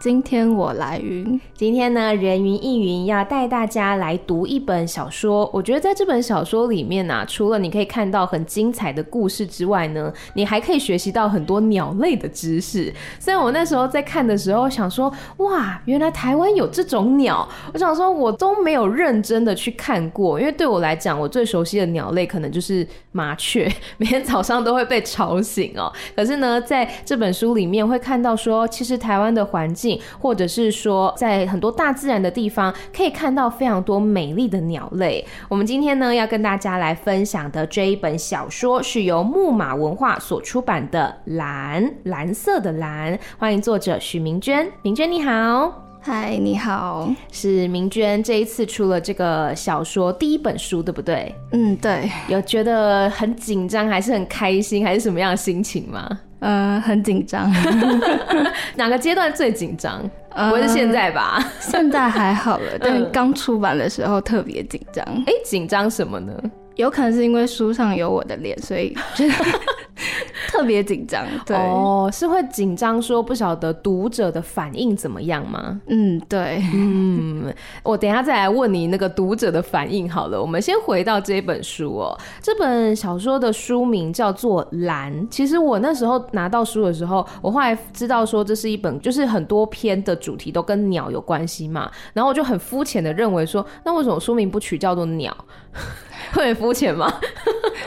今天我来云，今天呢，人云亦云要带大家来读一本小说。我觉得在这本小说里面呢、除了你可以看到很精彩的故事之外呢，你还可以学习到很多鸟类的知识。虽然我那时候在看的时候想说，哇，原来台湾有这种鸟。我想说，我都没有认真的去看过，因为对我来讲，我最熟悉的鸟类可能就是麻雀，每天早上都会被吵醒哦。可是呢，在这本书里面会看到说，其实台湾的环境。或者是说，在很多大自然的地方，可以看到非常多美丽的鸟类。我们今天呢，要跟大家来分享的这一本小说，是由木马文化所出版的《蓝》，蓝色的蓝。欢迎作者许明娟，明娟你好。嗨，你好，是明娟这一次出了这个小说第一本书，对不对？嗯，对。有觉得很紧张，还是很开心，还是什么样的心情吗？嗯、呃，很紧张。哪个阶段最紧张？不会是现在吧？呃、现在还好了，但刚出版的时候特别紧张。哎、欸，紧张什么呢？有可能是因为书上有我的脸，所以觉得特别紧张。对，哦，是会紧张，说不晓得读者的反应怎么样吗？嗯，对，嗯，我等一下再来问你那个读者的反应好了。我们先回到这本书哦，这本小说的书名叫做《蓝》。其实我那时候拿到书的时候，我后来知道说这是一本，就是很多篇的主题都跟鸟有关系嘛，然后我就很肤浅的认为说，那为什么书名不取叫做鸟？会很肤浅吗？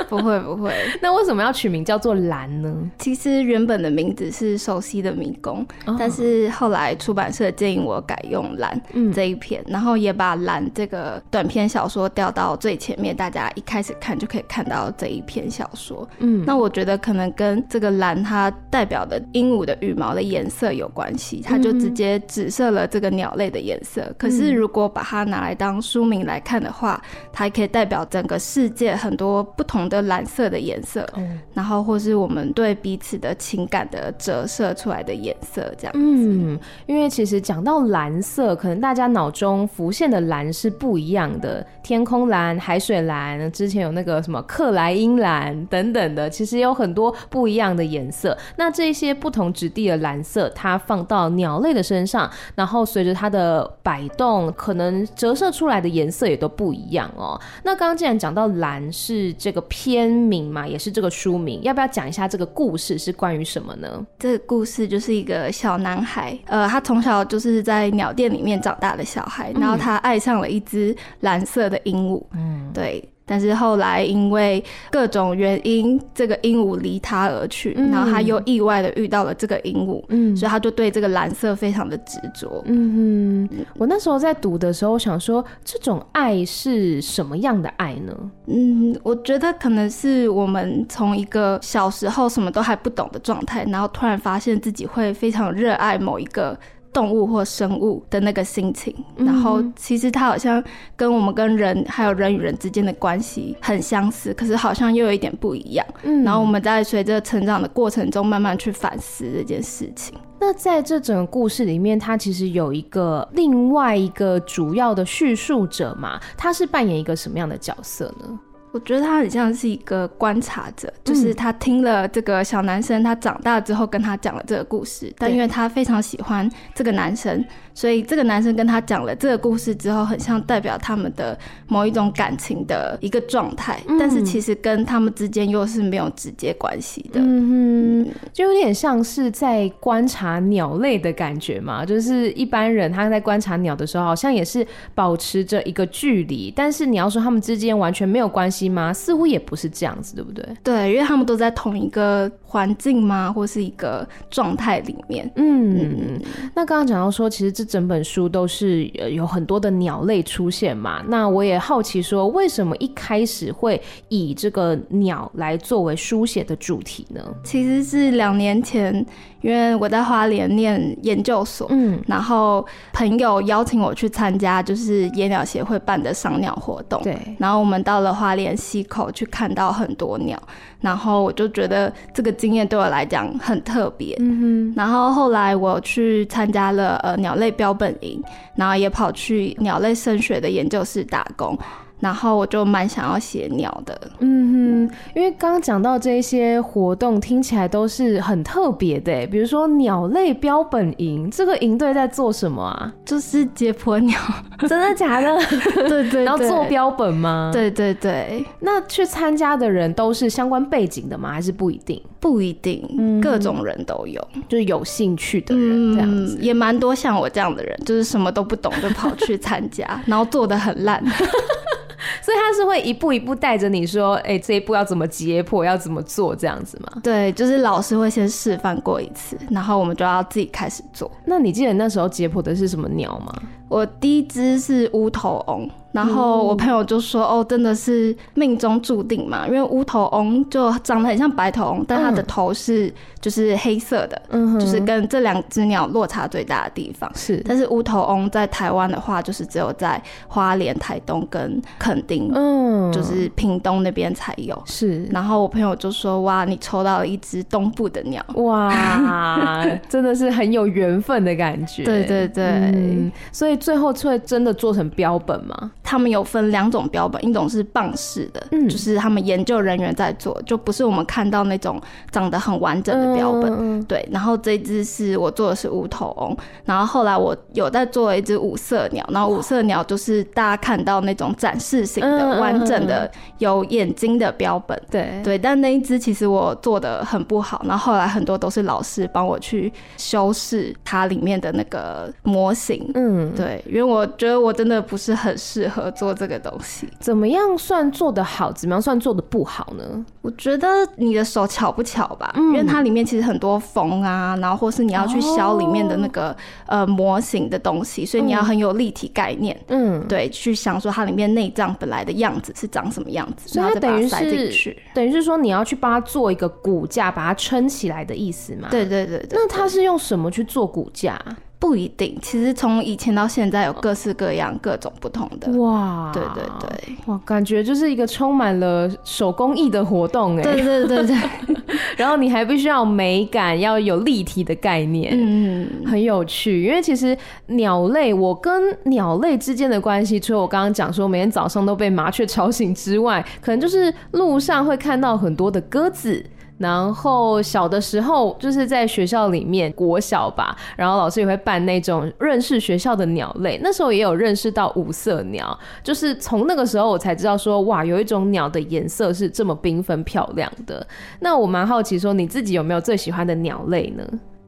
不 会不会。那为什么要取名叫做蓝呢？其实原本的名字是《熟悉的迷宫》，哦，但是后来出版社建议我改用蓝这一篇，嗯，然后也把蓝这个短篇小说调到最前面，大家一开始看就可以看到这一篇小说。嗯，那我觉得可能跟这个蓝它代表的鹦鹉的羽毛的颜色有关系，它就直接紫色了这个鸟类的颜色，嗯。可是如果把它拿来当书名来看的话，它还可以代表整个世界很多不同的蓝色的颜色，嗯，然后或是我们对彼此的情感的折射出来的颜色，这样子。嗯，因为其实讲到蓝色，可能大家脑中浮现的蓝是不一样的，天空蓝、海水蓝，之前有那个什么克莱因蓝等等的，其实有很多不一样的颜色。那这些不同质地的蓝色，它放到鸟类的身上，然后随着它的摆动，可能折射出来的颜色也都不一样哦。那刚刚既然讲到蓝是这个片名嘛，也是这个书名，要不要讲一下这个故事是关于什么呢？这个故事就是一个小男孩，呃，他从小就是在鸟店里面长大的小孩，然后他爱上了一只蓝色的鹦鹉，嗯，对。但是后来因为各种原因，这个鹦鹉离他而去，嗯，然后他又意外的遇到了这个鹦鹉，嗯，所以他就对这个蓝色非常的执着。嗯哼，我那时候在读的时候我想说，这种爱是什么样的爱呢？嗯，我觉得可能是我们从一个小时候什么都还不懂的状态，然后突然发现自己会非常热爱某一个。动物或生物的那个心情，然后其实它好像跟我们跟人还有人与人之间的关系很相似，可是好像又有一点不一样。嗯，然后我们在随着成长的过程中，慢慢去反思这件事情。那在这整个故事里面，它其实有一个另外一个主要的叙述者嘛，他是扮演一个什么样的角色呢？我觉得他很像是一个观察者，就是他听了这个小男生他长大之后跟他讲了这个故事，但因为他非常喜欢这个男生。所以这个男生跟他讲了这个故事之后，很像代表他们的某一种感情的一个状态，嗯，但是其实跟他们之间又是没有直接关系的。嗯哼，就有点像是在观察鸟类的感觉嘛。就是一般人他在观察鸟的时候，好像也是保持着一个距离，但是你要说他们之间完全没有关系吗？似乎也不是这样子，对不对？对，因为他们都在同一个环境吗，或是一个状态里面。嗯嗯。那刚刚讲到说，其实这。整本书都是有很多的鸟类出现嘛，那我也好奇说，为什么一开始会以这个鸟来作为书写的主题呢？其实是两年前。因为我在花莲念研究所，嗯，然后朋友邀请我去参加就是野鸟协会办的赏鸟活动，对，然后我们到了花莲溪口去看到很多鸟，然后我就觉得这个经验对我来讲很特别。嗯哼。然后后来我去参加了呃鸟类标本营，然后也跑去鸟类声学的研究室打工。然后我就蛮想要写鸟的，嗯哼，因为刚刚讲到这些活动听起来都是很特别的，比如说鸟类标本营，这个营队在做什么啊？就是解剖鸟，真的假的？对，对对，然后做标本吗？对对对。那去参加的人都是相关背景的吗？还是不一定？不一定，嗯、各种人都有，就是有兴趣的人这样子，嗯、也蛮多像我这样的人，就是什么都不懂就跑去参加，然后做的很烂。所以他是会一步一步带着你说，哎、欸，这一步要怎么解剖，要怎么做这样子吗？对，就是老师会先示范过一次，然后我们就要自己开始做。那你记得那时候解剖的是什么鸟吗？我第一只是乌头翁。然后我朋友就说：“哦，真的是命中注定嘛，因为乌头翁就长得很像白头翁，但它的头是就是黑色的，嗯，就是跟这两只鸟落差最大的地方。是，但是乌头翁在台湾的话，就是只有在花莲、台东跟垦丁，嗯，就是屏东那边才有。是，然后我朋友就说：哇，你抽到了一只东部的鸟，哇，真的是很有缘分的感觉。对对对，嗯，所以最后会真的做成标本吗？”他们有分两种标本，一种是棒式的，嗯，就是他们研究人员在做，就不是我们看到那种长得很完整的标本。嗯、对，然后这一只是我做的是无头翁，然后后来我有在做一只五色鸟，然后五色鸟就是大家看到那种展示型的、完整的、有眼睛的标本。对对，但那一只其实我做的很不好，然后后来很多都是老师帮我去修饰它里面的那个模型。嗯，对，因为我觉得我真的不是很适合。合作这个东西怎么样算做得好？怎么样算做得不好呢？我觉得你的手巧不巧吧，嗯、因为它里面其实很多缝啊，然后或是你要去削里面的那个、哦、呃模型的东西，所以你要很有立体概念。嗯，对，去想说它里面内脏本来的样子是长什么样子，所以它等于是等于是说你要去帮它做一个骨架，把它撑起来的意思嘛？对对对对。那它是用什么去做骨架？不一定，其实从以前到现在有各式各样、各种不同的哇，对对对，哇，感觉就是一个充满了手工艺的活动哎，对对对对，然后你还必须要有美感，要有立体的概念，嗯，很有趣。因为其实鸟类，我跟鸟类之间的关系，除了我刚刚讲说每天早上都被麻雀吵醒之外，可能就是路上会看到很多的鸽子。然后小的时候就是在学校里面国小吧，然后老师也会办那种认识学校的鸟类，那时候也有认识到五色鸟，就是从那个时候我才知道说哇，有一种鸟的颜色是这么缤纷漂亮的。那我蛮好奇说你自己有没有最喜欢的鸟类呢？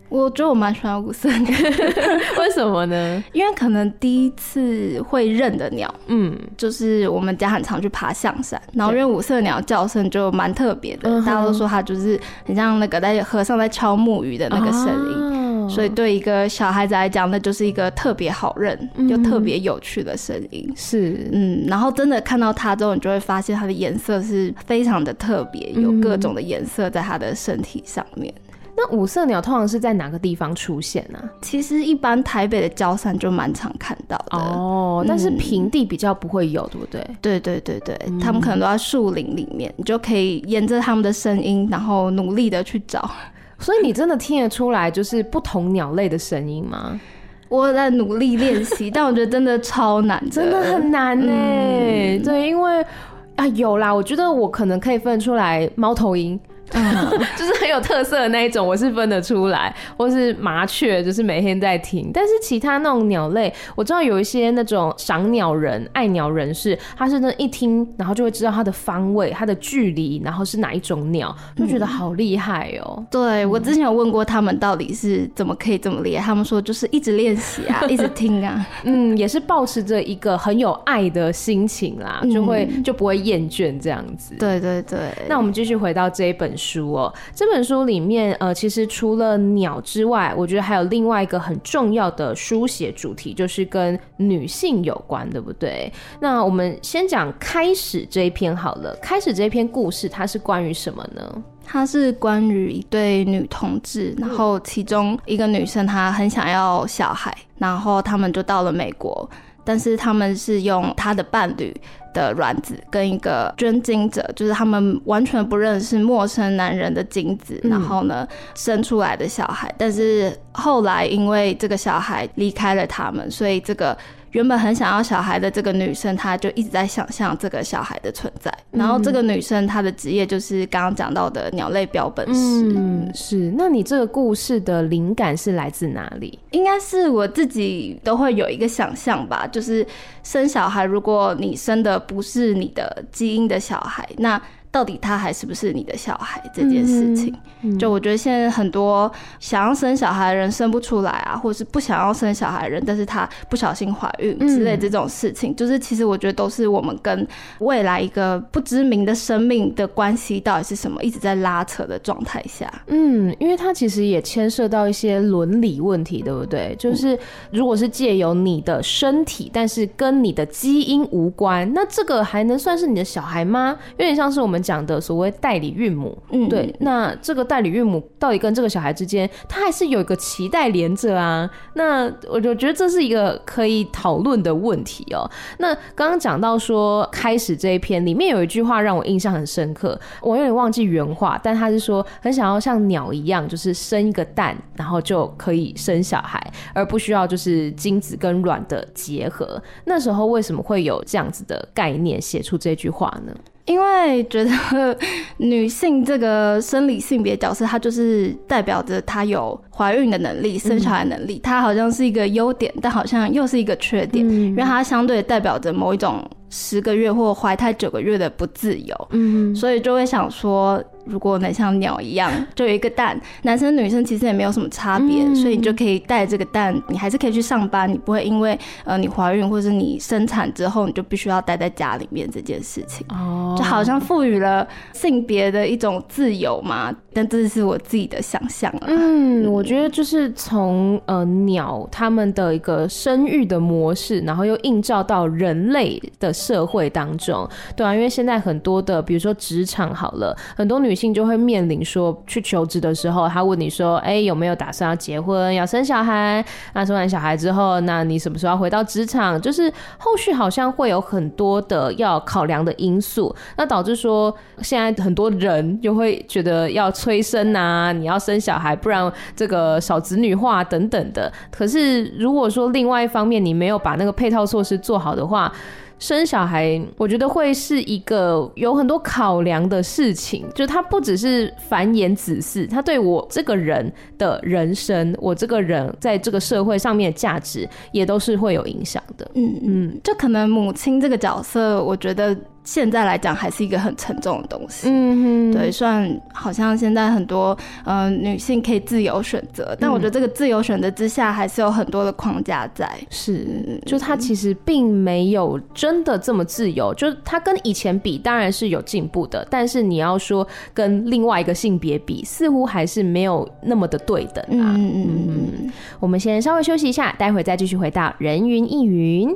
我觉得我蛮喜欢五色鸟，为什么呢？因为可能第一次会认的鸟，嗯，就是我们家很常去爬象山，然后因为五色鸟叫声就蛮特别的，大家都说它就是很像那个在河上在敲木鱼的那个声音，哦、所以对一个小孩子来讲，那就是一个特别好认又特别有趣的声音。是，嗯，然后真的看到它之后，你就会发现它的颜色是非常的特别，有各种的颜色在它的身体上面。那五色鸟通常是在哪个地方出现呢？其实一般台北的郊山就蛮常看到的哦，但是平地比较不会有，对不对？对对对对，他们可能都在树林里面，你就可以沿着他们的声音，然后努力的去找。所以你真的听得出来就是不同鸟类的声音吗？我在努力练习，但我觉得真的超难，真的很难呢。对，因为啊有啦，我觉得我可能可以分出来猫头鹰。嗯，就是很有特色的那一种，我是分得出来，或是麻雀，就是每天在听。但是其他那种鸟类，我知道有一些那种赏鸟人、爱鸟人士，他是那一听，然后就会知道它的方位、它的距离，然后是哪一种鸟，就觉得好厉害哦、喔嗯。对，我之前有问过他们，到底是怎么可以这么厉害？他们说就是一直练习啊，一直听啊。嗯，也是保持着一个很有爱的心情啦，就会就不会厌倦这样子。对对对。那我们继续回到这一本书哦，这本书里面，呃，其实除了鸟之外，我觉得还有另外一个很重要的书写主题，就是跟女性有关，对不对？那我们先讲开始这一篇好了。开始这一篇故事，它是关于什么呢？它是关于一对女同志，然后其中一个女生她很想要小孩，然后他们就到了美国。但是他们是用他的伴侣的卵子跟一个捐精者，就是他们完全不认识陌生男人的精子，然后呢生出来的小孩。但是后来因为这个小孩离开了他们，所以这个。原本很想要小孩的这个女生，她就一直在想象这个小孩的存在。然后这个女生她的职业就是刚刚讲到的鸟类标本师。嗯，是。那你这个故事的灵感是来自哪里？应该是我自己都会有一个想象吧，就是生小孩，如果你生的不是你的基因的小孩，那。到底他还是不是你的小孩这件事情，嗯嗯、就我觉得现在很多想要生小孩的人生不出来啊，或者是不想要生小孩的人，但是他不小心怀孕之类这种事情，嗯、就是其实我觉得都是我们跟未来一个不知名的生命的关系到底是什么，一直在拉扯的状态下。嗯，因为它其实也牵涉到一些伦理问题，对不对？就是如果是借由你的身体，但是跟你的基因无关，那这个还能算是你的小孩吗？有点像是我们。讲的所谓代理孕母，嗯，对，那这个代理孕母到底跟这个小孩之间，他还是有一个脐带连着啊？那我就觉得这是一个可以讨论的问题哦、喔。那刚刚讲到说，开始这一篇里面有一句话让我印象很深刻，我有点忘记原话，但他是说很想要像鸟一样，就是生一个蛋，然后就可以生小孩，而不需要就是精子跟卵的结合。那时候为什么会有这样子的概念写出这句话呢？因为觉得女性这个生理性别角色，它就是代表着她有怀孕的能力、生小孩能力，它好像是一个优点，但好像又是一个缺点，因为它相对代表着某一种十个月或怀胎九个月的不自由。嗯，所以就会想说。如果能像鸟一样，就有一个蛋，男生女生其实也没有什么差别，嗯、所以你就可以带这个蛋，你还是可以去上班，你不会因为呃你怀孕或者你生产之后，你就必须要待在家里面这件事情，哦，就好像赋予了性别的一种自由嘛。但这是我自己的想象啊。嗯，我觉得就是从呃鸟他们的一个生育的模式，然后又映照到人类的社会当中，对啊，因为现在很多的，比如说职场好了，很多女。就会面临说去求职的时候，他问你说：“哎，有没有打算要结婚、要生小孩？那生完小孩之后，那你什么时候要回到职场？就是后续好像会有很多的要考量的因素，那导致说现在很多人就会觉得要催生啊，你要生小孩，不然这个少子女化等等的。可是如果说另外一方面你没有把那个配套措施做好的话，生小孩，我觉得会是一个有很多考量的事情，就它不只是繁衍子嗣，它对我这个人的人生，我这个人在这个社会上面的价值，也都是会有影响的。嗯嗯，就可能母亲这个角色，我觉得。现在来讲还是一个很沉重的东西，嗯哼，对，虽然好像现在很多嗯、呃、女性可以自由选择，但我觉得这个自由选择之下还是有很多的框架在，是，就她其实并没有真的这么自由，就她跟以前比当然是有进步的，但是你要说跟另外一个性别比，似乎还是没有那么的对等啊，嗯嗯嗯，我们先稍微休息一下，待会再继续回到人云亦云。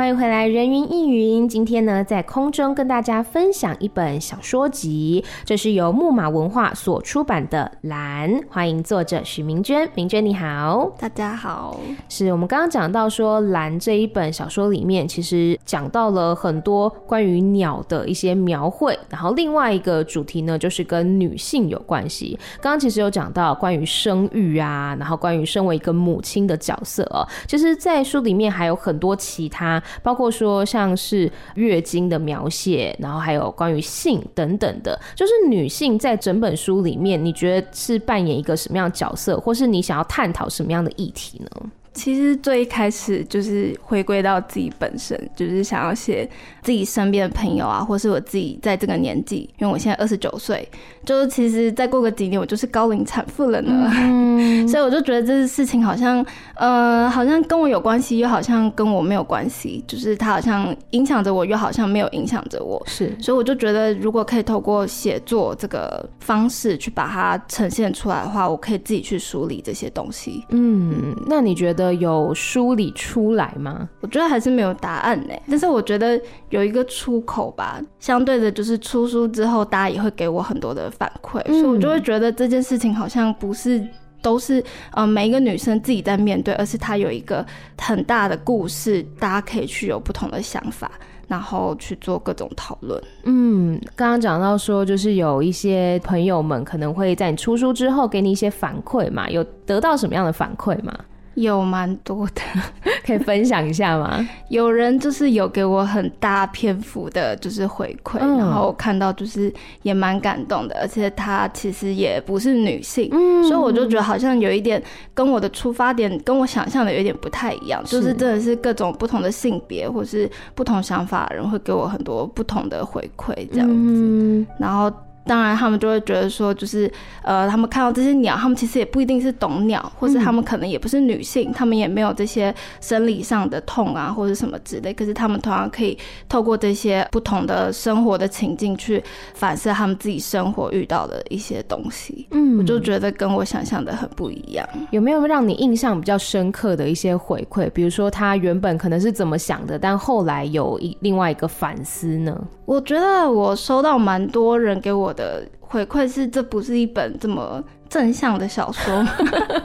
欢迎回来，人云亦云。今天呢，在空中跟大家分享一本小说集，这是由木马文化所出版的《蓝》。欢迎作者许明娟，明娟你好，大家好。是我们刚刚讲到说，《蓝》这一本小说里面，其实讲到了很多关于鸟的一些描绘，然后另外一个主题呢，就是跟女性有关系。刚刚其实有讲到关于生育啊，然后关于身为一个母亲的角色哦。其实，在书里面还有很多其他。包括说像是月经的描写，然后还有关于性等等的，就是女性在整本书里面，你觉得是扮演一个什么样的角色，或是你想要探讨什么样的议题呢？其实最一开始就是回归到自己本身，就是想要写自己身边的朋友啊，或是我自己在这个年纪，因为我现在二十九岁，就是其实再过个几年我就是高龄产妇了呢，嗯、所以我就觉得这个事情好像，呃，好像跟我有关系，又好像跟我没有关系，就是它好像影响着我，又好像没有影响着我，是，所以我就觉得如果可以透过写作这个方式去把它呈现出来的话，我可以自己去梳理这些东西。嗯，那你觉得？有梳理出来吗？我觉得还是没有答案呢。但是我觉得有一个出口吧。相对的，就是出书之后，大家也会给我很多的反馈，嗯、所以我就会觉得这件事情好像不是都是呃每一个女生自己在面对，而是她有一个很大的故事，大家可以去有不同的想法，然后去做各种讨论。嗯，刚刚讲到说，就是有一些朋友们可能会在你出书之后给你一些反馈嘛，有得到什么样的反馈吗？有蛮多的，可以分享一下吗？有人就是有给我很大篇幅的，就是回馈，嗯、然后我看到就是也蛮感动的，而且她其实也不是女性，嗯，所以我就觉得好像有一点跟我的出发点跟我想象的有一点不太一样，是就是真的是各种不同的性别或是不同想法的人会给我很多不同的回馈，这样子，嗯、然后。当然，他们就会觉得说，就是呃，他们看到这些鸟，他们其实也不一定是懂鸟，或是他们可能也不是女性，他们也没有这些生理上的痛啊，或者什么之类。可是他们同样可以透过这些不同的生活的情境去反射他们自己生活遇到的一些东西。嗯，我就觉得跟我想象的很不一样。有没有让你印象比较深刻的一些回馈？比如说他原本可能是怎么想的，但后来有一另外一个反思呢？我觉得我收到蛮多人给我的回馈是，这不是一本这么正向的小说，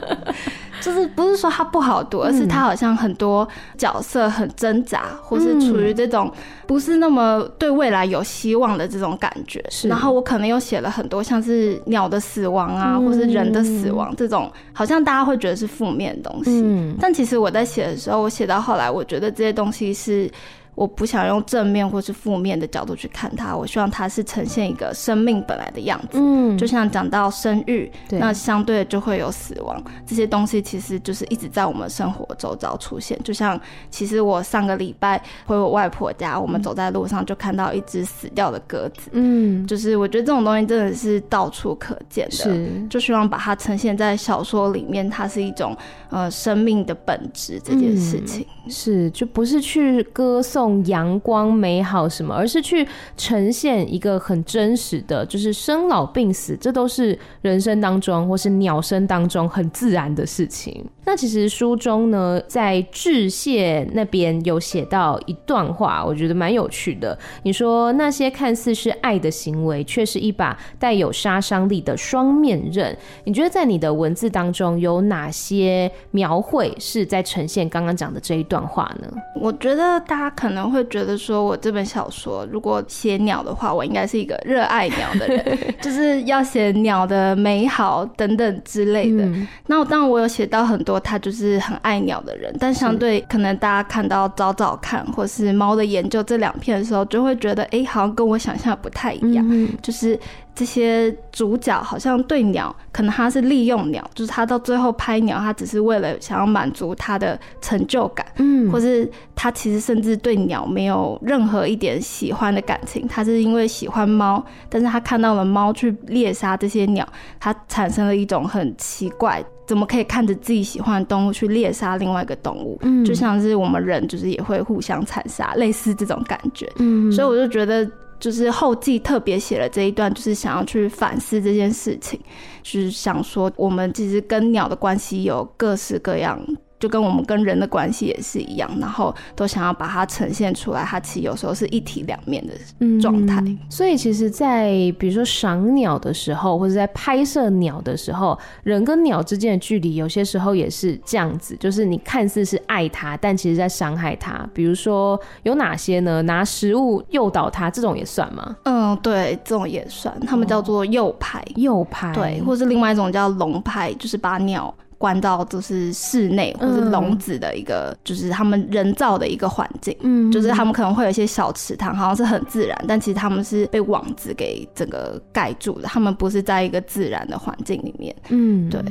就是不是说它不好读，而是它好像很多角色很挣扎，或是处于这种不是那么对未来有希望的这种感觉。是，然后我可能又写了很多像是鸟的死亡啊，或是人的死亡这种，好像大家会觉得是负面的东西。嗯但其实我在写的时候，我写到后来，我觉得这些东西是。我不想用正面或是负面的角度去看它，我希望它是呈现一个生命本来的样子。嗯，就像讲到生育，对那相对就会有死亡，这些东西其实就是一直在我们生活周遭出现。就像其实我上个礼拜回我外婆家，我们走在路上就看到一只死掉的鸽子。嗯，就是我觉得这种东西真的是到处可见的，是就希望把它呈现在小说里面，它是一种呃生命的本质这件事情。嗯，是就不是去歌颂。阳光美好什么，而是去呈现一个很真实的，就是生老病死，这都是人生当中或是鸟生当中很自然的事情。那其实书中呢，在致谢那边有写到一段话，我觉得蛮有趣的。你说那些看似是爱的行为，却是一把带有杀伤力的双面刃。你觉得在你的文字当中有哪些描绘是在呈现刚刚讲的这一段话呢？我觉得大家可能。会觉得说，我这本小说如果写鸟的话，我应该是一个热爱鸟的人，就是要写鸟的美好等等之类的。嗯、那我当然我有写到很多他就是很爱鸟的人，但相对可能大家看到早早看或是猫的研究这两篇的时候，就会觉得哎、欸，好像跟我想象的不太一样，嗯、就是。这些主角好像对鸟，可能他是利用鸟，就是他到最后拍鸟，他只是为了想要满足他的成就感，嗯，或是他其实甚至对鸟没有任何一点喜欢的感情，他是因为喜欢猫，但是他看到了猫去猎杀这些鸟，他产生了一种很奇怪，怎么可以看着自己喜欢的动物去猎杀另外一个动物？嗯，就像是我们人就是也会互相残杀，类似这种感觉，嗯，所以我就觉得。就是后记特别写了这一段，就是想要去反思这件事情，就是想说我们其实跟鸟的关系有各式各样。就跟我们跟人的关系也是一样，然后都想要把它呈现出来，它其实有时候是一体两面的状态。嗯，所以其实，在比如说赏鸟的时候，或者在拍摄鸟的时候，人跟鸟之间的距离，有些时候也是这样子，就是你看似是爱它，但其实在伤害它。比如说有哪些呢？拿食物诱导它，这种也算吗？嗯，对，这种也算，他们叫做诱拍，诱拍，对，或是另外一种叫笼拍，就是把鸟。关到就是室内或是笼子的一个，嗯、就是他们人造的一个环境，嗯，就是他们可能会有一些小池塘，好像是很自然，但其实他们是被网子给整个盖住的，他们不是在一个自然的环境里面，嗯，对。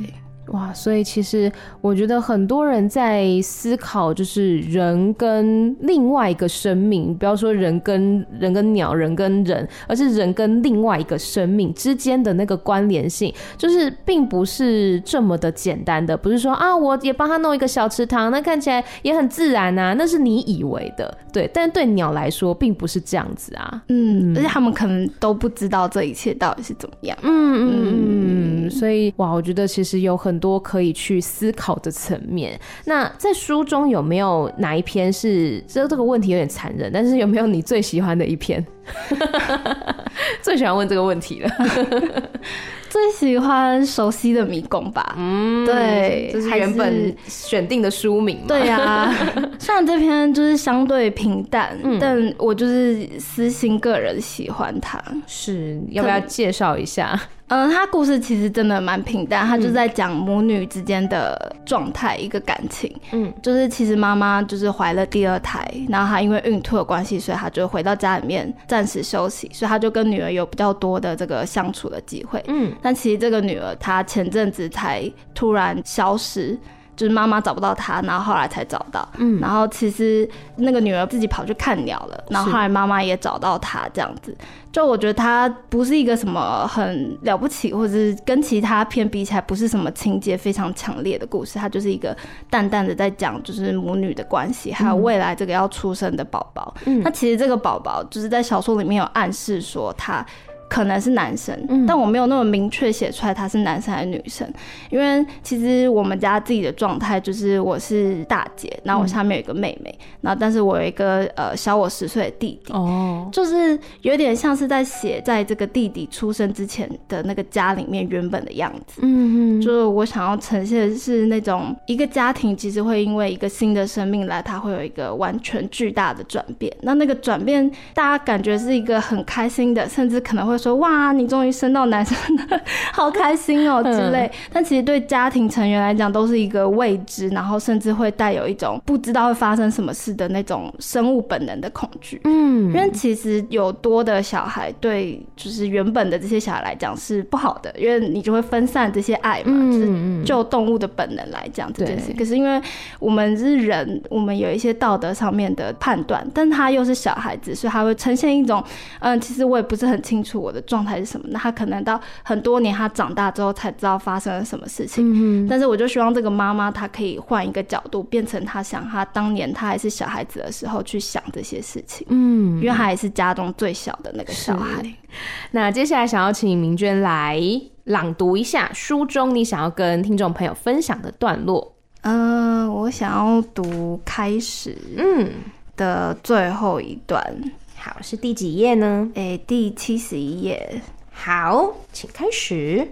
哇，所以其实我觉得很多人在思考，就是人跟另外一个生命，不要说人跟人跟鸟，人跟人，而是人跟另外一个生命之间的那个关联性，就是并不是这么的简单的，不是说啊，我也帮他弄一个小池塘，那看起来也很自然啊，那是你以为的，对，但对鸟来说并不是这样子啊，嗯，而且他们可能都不知道这一切到底是怎么样，嗯嗯。嗯，所以哇，我觉得其实有很。很多可以去思考的层面。那在书中有没有哪一篇是这这个问题有点残忍？但是有没有你最喜欢的一篇？最喜欢问这个问题了。最喜欢熟悉的迷宫吧。嗯，对，这是原本选定的书名。对呀、啊，虽然这篇就是相对平淡，嗯、但我就是私心个人喜欢它。是，要不要介绍一下？嗯，他故事其实真的蛮平淡，他就在讲母女之间的状态，一个感情。嗯，就是其实妈妈就是怀了第二胎，然后她因为孕吐的关系，所以她就回到家里面暂时休息，所以她就跟女儿有比较多的这个相处的机会。嗯，但其实这个女儿她前阵子才突然消失。就是妈妈找不到他，然后后来才找到。嗯，然后其实那个女儿自己跑去看鸟了，然后后来妈妈也找到她，这样子。就我觉得她不是一个什么很了不起，或者是跟其他片比起来不是什么情节非常强烈的故事，它就是一个淡淡的在讲就是母女的关系，还有未来这个要出生的宝宝。嗯，那其实这个宝宝就是在小说里面有暗示说他。可能是男生，嗯、但我没有那么明确写出来他是男生还是女生，因为其实我们家自己的状态就是我是大姐，然后我下面有一个妹妹，嗯、然后但是我有一个呃小我十岁的弟弟，哦，就是有点像是在写在这个弟弟出生之前的那个家里面原本的样子，嗯嗯，就是我想要呈现的是那种一个家庭其实会因为一个新的生命来，它会有一个完全巨大的转变，那那个转变大家感觉是一个很开心的，甚至可能会。说哇，你终于生到男生了，好开心哦之类。但其实对家庭成员来讲都是一个未知，然后甚至会带有一种不知道会发生什么事的那种生物本能的恐惧。嗯，因为其实有多的小孩对就是原本的这些小孩来讲是不好的，因为你就会分散这些爱嘛。就是就动物的本能来讲这件事。可是因为我们是人，我们有一些道德上面的判断，但他又是小孩子，所以他会呈现一种嗯，其实我也不是很清楚。我的状态是什么？那他可能到很多年，他长大之后才知道发生了什么事情。嗯，但是我就希望这个妈妈，她可以换一个角度，变成她想她当年她还是小孩子的时候去想这些事情。嗯，因为她也是家中最小的那个小孩。那接下来想要请明娟来朗读一下书中你想要跟听众朋友分享的段落。嗯、呃，我想要读开始，嗯的最后一段。好，是第几页呢？诶、欸，第七十一页。好，请开始。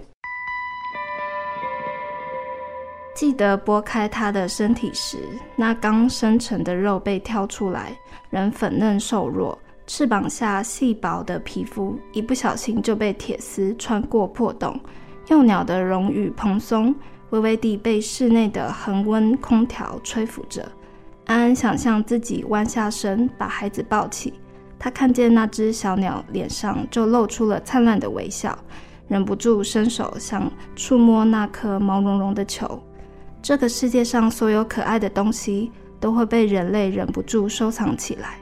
记得剥开他的身体时，那刚生成的肉被挑出来，人粉嫩瘦弱，翅膀下细薄的皮肤一不小心就被铁丝穿过破洞。幼鸟的绒羽蓬松，微微地被室内的恒温空调吹拂着。安安想象自己弯下身，把孩子抱起。他看见那只小鸟脸上就露出了灿烂的微笑，忍不住伸手想触摸那颗毛茸茸的球。这个世界上所有可爱的东西都会被人类忍不住收藏起来。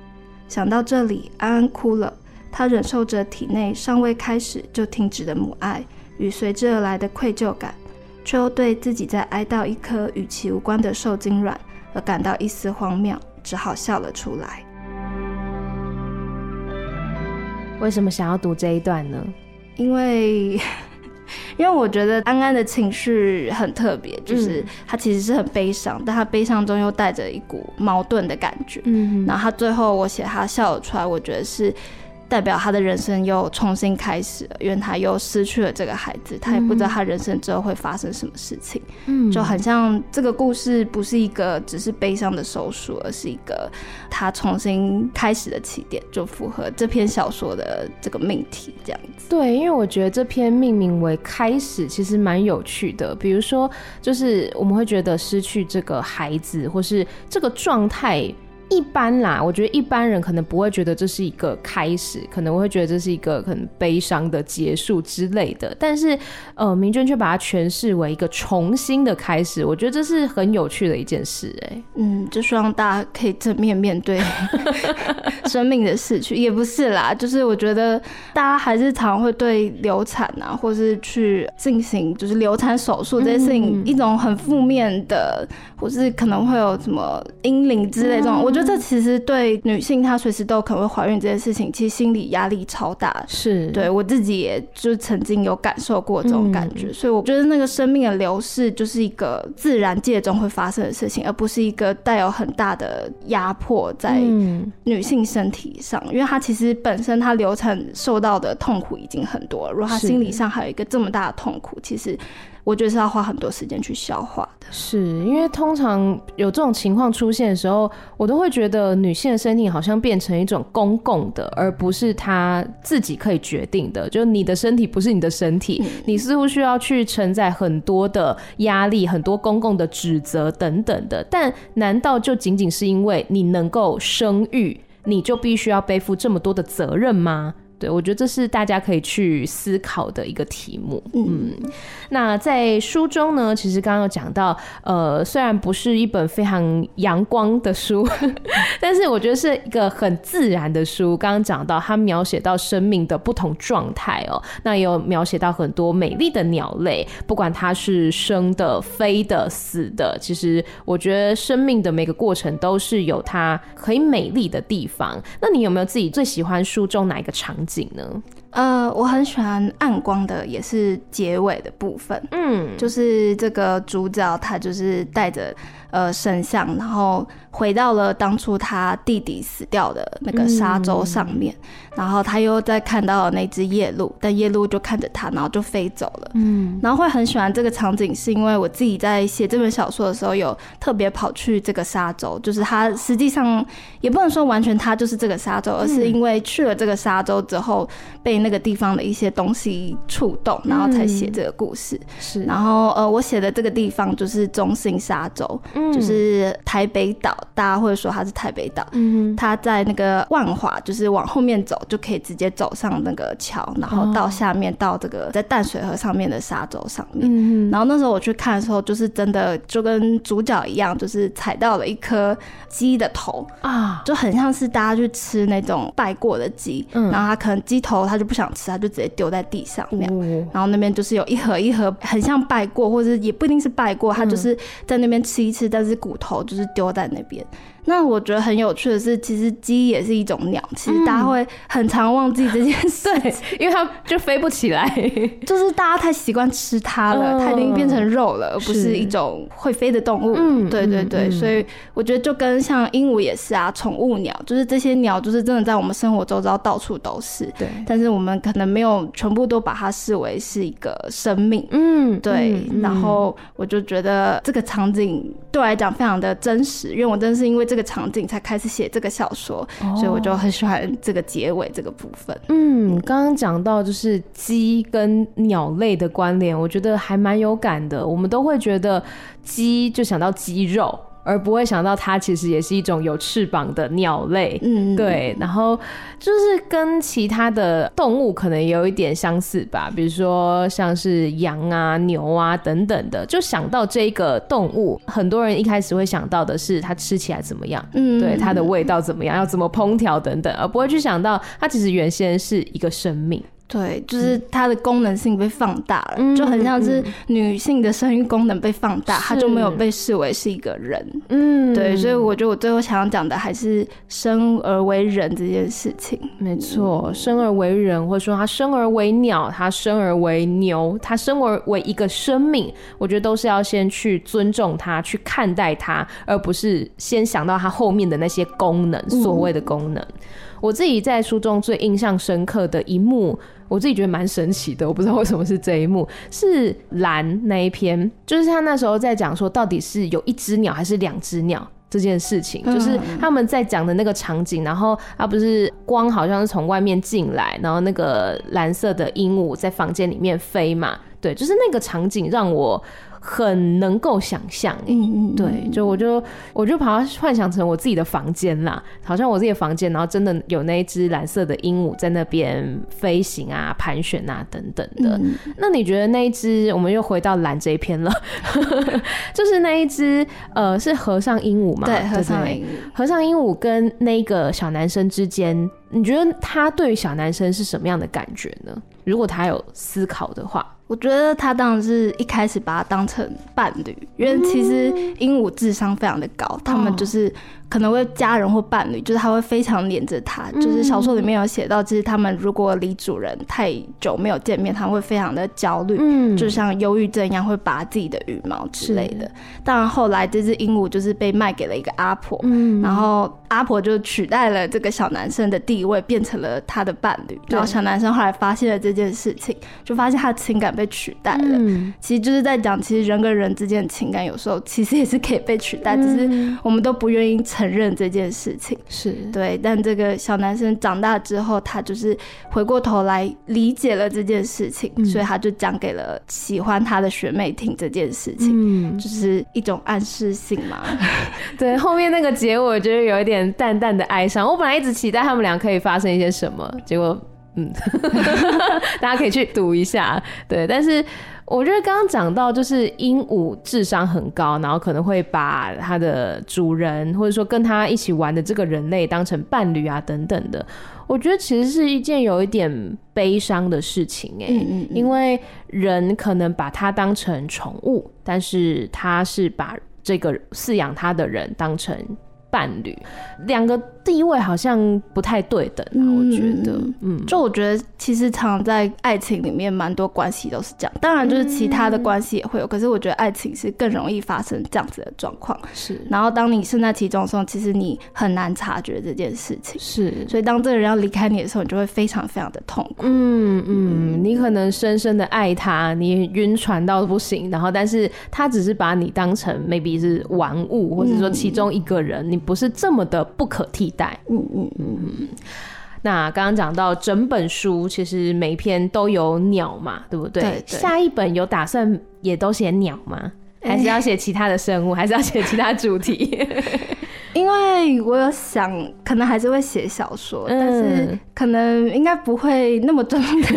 想到这里，安安哭了。他忍受着体内尚未开始就停止的母爱与随之而来的愧疚感，却又对自己在哀悼一颗与其无关的受精卵而感到一丝荒谬，只好笑了出来。为什么想要读这一段呢？因为，因为我觉得安安的情绪很特别，就是他其实是很悲伤，但他悲伤中又带着一股矛盾的感觉。嗯，然后他最后我写他笑了出来，我觉得是。代表他的人生又重新开始了，因为他又失去了这个孩子，他也不知道他人生之后会发生什么事情，嗯，就很像这个故事不是一个只是悲伤的收束，而是一个他重新开始的起点，就符合这篇小说的这个命题这样子。对，因为我觉得这篇命名为开始其实蛮有趣的，比如说就是我们会觉得失去这个孩子或是这个状态。一般啦，我觉得一般人可能不会觉得这是一个开始，可能会觉得这是一个很悲伤的结束之类的。但是，呃，明娟却把它诠释为一个重新的开始，我觉得这是很有趣的一件事，欸。哎，嗯，就希望大家可以正面面对生命的逝去，也不是啦，就是我觉得大家还是常会对流产啊，或是去进行就是流产手术这些事情，一种很负面的，或是可能会有什么阴灵之类这种，我觉得。这其实对女性她随时都可能会怀孕这件事情，其实心理压力超大。是，对我自己也就曾经有感受过这种感觉，嗯、所以我觉得那个生命的流逝就是一个自然界中会发生的事情，而不是一个带有很大的压迫在女性身体上，因为她其实本身她流产受到的痛苦已经很多了，如果她心理上还有一个这么大的痛苦，其实。我觉得是要花很多时间去消化的，是因为通常有这种情况出现的时候，我都会觉得女性的身体好像变成一种公共的，而不是她自己可以决定的。就你的身体不是你的身体，嗯、你似乎需要去承载很多的压力、很多公共的指责等等的。但难道就仅仅是因为你能够生育，你就必须要背负这么多的责任吗？对，我觉得这是大家可以去思考的一个题目。嗯，那在书中呢，其实刚刚有讲到，呃，虽然不是一本非常阳光的书，但是我觉得是一个很自然的书。刚刚讲到，它描写到生命的不同状态哦，那也有描写到很多美丽的鸟类，不管它是生的、飞的、死的，其实我觉得生命的每个过程都是有它可以美丽的地方。那你有没有自己最喜欢书中哪一个场景？景呢？呃，我很喜欢暗光的，也是结尾的部分。嗯，就是这个主角他就是带着呃神像，然后回到了当初他弟弟死掉的那个沙洲上面，嗯、然后他又再看到了那只夜鹭，但夜鹭就看着他，然后就飞走了。嗯，然后会很喜欢这个场景，是因为我自己在写这本小说的时候，有特别跑去这个沙洲，就是他实际上也不能说完全他就是这个沙洲，而是因为去了这个沙洲之后被。那个地方的一些东西触动，然后才写这个故事。嗯、是，然后呃，我写的这个地方就是中信沙洲，嗯、就是台北岛，大家会说它是台北岛。嗯，它在那个万华，就是往后面走就可以直接走上那个桥，然后到下面到这个在淡水河上面的沙洲上面。嗯，然后那时候我去看的时候，就是真的就跟主角一样，就是踩到了一颗鸡的头啊，就很像是大家去吃那种拜过的鸡，嗯，然后它可能鸡头它就。不想吃，他就直接丢在地上面。然后那边就是有一盒一盒，很像拜过，或者也不一定是拜过，他就是在那边吃一吃，但是骨头就是丢在那边。那我觉得很有趣的是，其实鸡也是一种鸟，其实大家会很常忘记这件事，对，因为它就飞不起来，就是大家太习惯吃它了，它已经变成肉了，而不是一种会飞的动物。嗯，对对对，所以我觉得就跟像鹦鹉也是啊，宠物鸟，就是这些鸟，就是真的在我们生活周遭到处都是。对，但是我们可能没有全部都把它视为是一个生命。嗯，对。然后我就觉得这个场景对我来讲非常的真实，因为我真的是因为。这个场景才开始写这个小说，所以我就很喜欢这个结尾这个部分。嗯，刚刚讲到就是鸡跟鸟类的关联，我觉得还蛮有感的。我们都会觉得鸡就想到鸡肉。而不会想到它其实也是一种有翅膀的鸟类，嗯，对，然后就是跟其他的动物可能有一点相似吧，比如说像是羊啊、牛啊等等的，就想到这个动物，很多人一开始会想到的是它吃起来怎么样，嗯，对，它的味道怎么样，要怎么烹调等等，而不会去想到它其实原先是一个生命。对，就是它的功能性被放大了，嗯、就很像是女性的生育功能被放大，它、嗯、就没有被视为是一个人。嗯，对，所以我觉得我最后想要讲的还是生而为人这件事情。没错，生而为人，或者说他生而为鸟，他生而为牛，他生而为一个生命，我觉得都是要先去尊重他，去看待他，而不是先想到他后面的那些功能，所谓的功能。嗯我自己在书中最印象深刻的一幕，我自己觉得蛮神奇的，我不知道为什么是这一幕，是蓝那一篇，就是他那时候在讲说，到底是有一只鸟还是两只鸟这件事情，就是他们在讲的那个场景，然后他不是光好像是从外面进来，然后那个蓝色的鹦鹉在房间里面飞嘛，对，就是那个场景让我。很能够想象，嗯嗯，对，就我就我就把它幻想成我自己的房间啦，好像我自己的房间，然后真的有那一只蓝色的鹦鹉在那边飞行啊、盘旋啊等等的。嗯、那你觉得那一只，我们又回到蓝这一篇了，就是那一只呃，是和尚鹦鹉吗？对，和尚鹦鹉，和尚鹦鹉跟那个小男生之间，你觉得他对于小男生是什么样的感觉呢？如果他有思考的话。我觉得他当然是一开始把他当成伴侣，因为其实鹦鹉智商非常的高，他们就是可能会家人或伴侣，就是他会非常黏着他。嗯、就是小说里面有写到，就是他们如果离主人太久没有见面，他会非常的焦虑，嗯，就像忧郁症一样，会拔自己的羽毛之类的。当然后来这只鹦鹉就是被卖给了一个阿婆，嗯，然后阿婆就取代了这个小男生的地位，变成了他的伴侣。然后小男生后来发现了这件事情，就发现他的情感被取代了。嗯，其实就是在讲，其实人跟人之间的情感有时候其实也是可以被取代，只是我们都不愿意承认这件事情。是对，但这个小男生长大之后，他就是回过头来理解了这件事情，所以他就讲给了喜欢他的学妹听这件事情。嗯，就是一种暗示性嘛。对，后面那个结尾我觉得有一点淡淡的哀伤。我本来一直期待他们俩可以发生一些什么，结果。嗯，大家可以去读一下，对。但是我觉得刚刚讲到，就是鹦鹉智商很高，然后可能会把它的主人或者说跟它一起玩的这个人类当成伴侣啊等等的。我觉得其实是一件有一点悲伤的事情哎、欸，嗯嗯嗯，因为人可能把它当成宠物，但是它是把这个饲养它的人当成伴侣，两个。地位好像不太对等，啊，我觉得，嗯，就我觉得其实常在爱情里面蛮多关系都是这样，当然就是其他的关系也会有，可是我觉得爱情是更容易发生这样子的状况。是，然后当你身在其中的时候，其实你很难察觉这件事情。是，所以当这个人要离开你的时候，你就会非常非常的痛苦。嗯嗯，你可能深深的爱他，你晕船到不行，然后但是他只是把你当成 maybe 是玩物，或者说其中一个人，你不是这么的不可替代。嗯嗯嗯嗯，那刚刚讲到整本书，其实每一篇都有鸟嘛，对不对？对对，下一本有打算也都写鸟吗？还是要写其他的生物？欸、还是要写其他主题？因为我有想，可能还是会写小说，嗯、但是可能应该不会那么专注。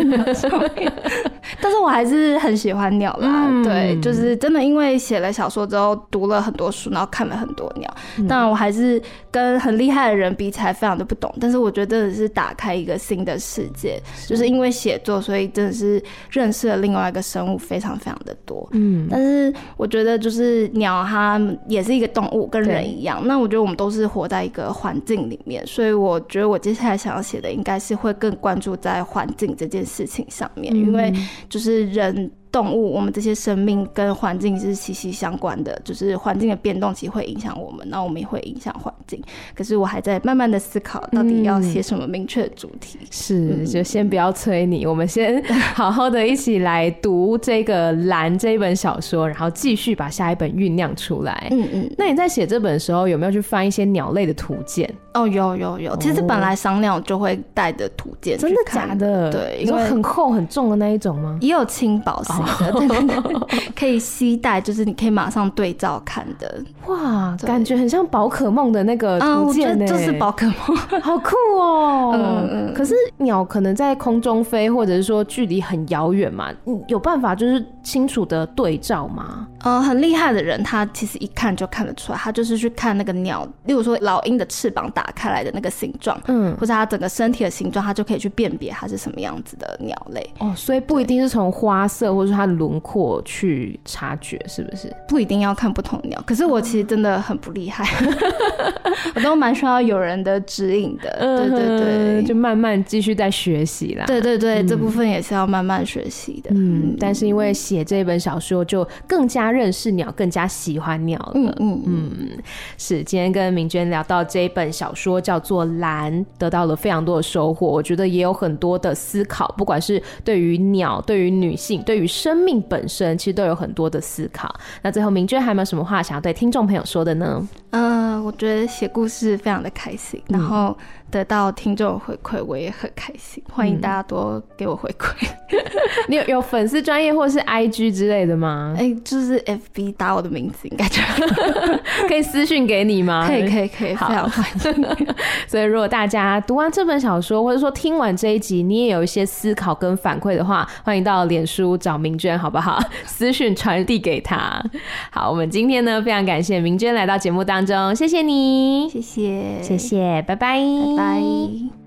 但是我还是很喜欢鸟啦，嗯、对，就是真的，因为写了小说之后，读了很多书，然后看了很多鸟。嗯、当然，我还是跟很厉害的人比起来，非常的不懂。但是我觉得真的是打开一个新的世界，是就是因为写作，所以真的是认识了另外一个生物，非常非常的多。嗯，但是我觉得就是鸟，它也是一个动物，跟人一样。那我觉得。我们都是活在一个环境里面，所以我觉得我接下来想要写的应该是会更关注在环境这件事情上面，嗯、因为就是人。动物，我们这些生命跟环境是息息相关的，就是环境的变动其实会影响我们，那我们也会影响环境。可是我还在慢慢的思考，到底要写什么明确的主题。嗯、是，就先不要催你，我们先好好的一起来读这个《蓝》这一本小说，然后继续把下一本酝酿出来。嗯嗯。那你在写这本的时候，有没有去翻一些鸟类的图鉴？哦，有有有。其实本来赏鸟就会带的图鉴，真的假的？对，因为很厚很重的那一种吗？也有轻薄型。对对对，可以携带，就是你可以马上对照看的。哇，感觉很像宝可梦的那个图鉴呢。就是宝可梦，好酷哦。嗯嗯。可是鸟可能在空中飞，或者是说距离很遥远嘛，有办法就是清楚的对照吗？呃，很厉害的人，他其实一看就看得出来，他就是去看那个鸟，例如说老鹰的翅膀打开来的那个形状，嗯，或者它整个身体的形状，他就可以去辨别它是什么样子的鸟类。哦，所以不一定是从花色，或者说它的轮廓去察觉，是不是？不一定要看不同鸟。可是我其实真的很不厉害，我都蛮需要有人的指引的。对对对，就慢慢继续在学习啦。对对对，这部分也是要慢慢学习的。嗯，但是因为写这本小说，就更加。认识鸟，更加喜欢鸟了。嗯嗯嗯，是。今天跟明娟聊到这一本小说叫做《蓝》，得到了非常多的收获。我觉得也有很多的思考，不管是对于鸟、对于女性、对于生命本身，其实都有很多的思考。那最后，明娟还有没有什么话想要对听众朋友说的呢？嗯、呃，我觉得写故事非常的开心，然后。得到听众回馈，我也很开心。欢迎大家多给我回馈。嗯、你有有粉丝专业或是 IG 之类的吗？哎、欸，就是 FB 打我的名字，应该就 可以私信给你吗？可以，可以，可以，好非常欢迎。所以，如果大家读完这本小说，或者说听完这一集，你也有一些思考跟反馈的话，欢迎到脸书找明娟，好不好？私讯传递给他。好，我们今天呢，非常感谢明娟来到节目当中，谢谢你，谢谢，谢谢，拜拜。拜。Bye.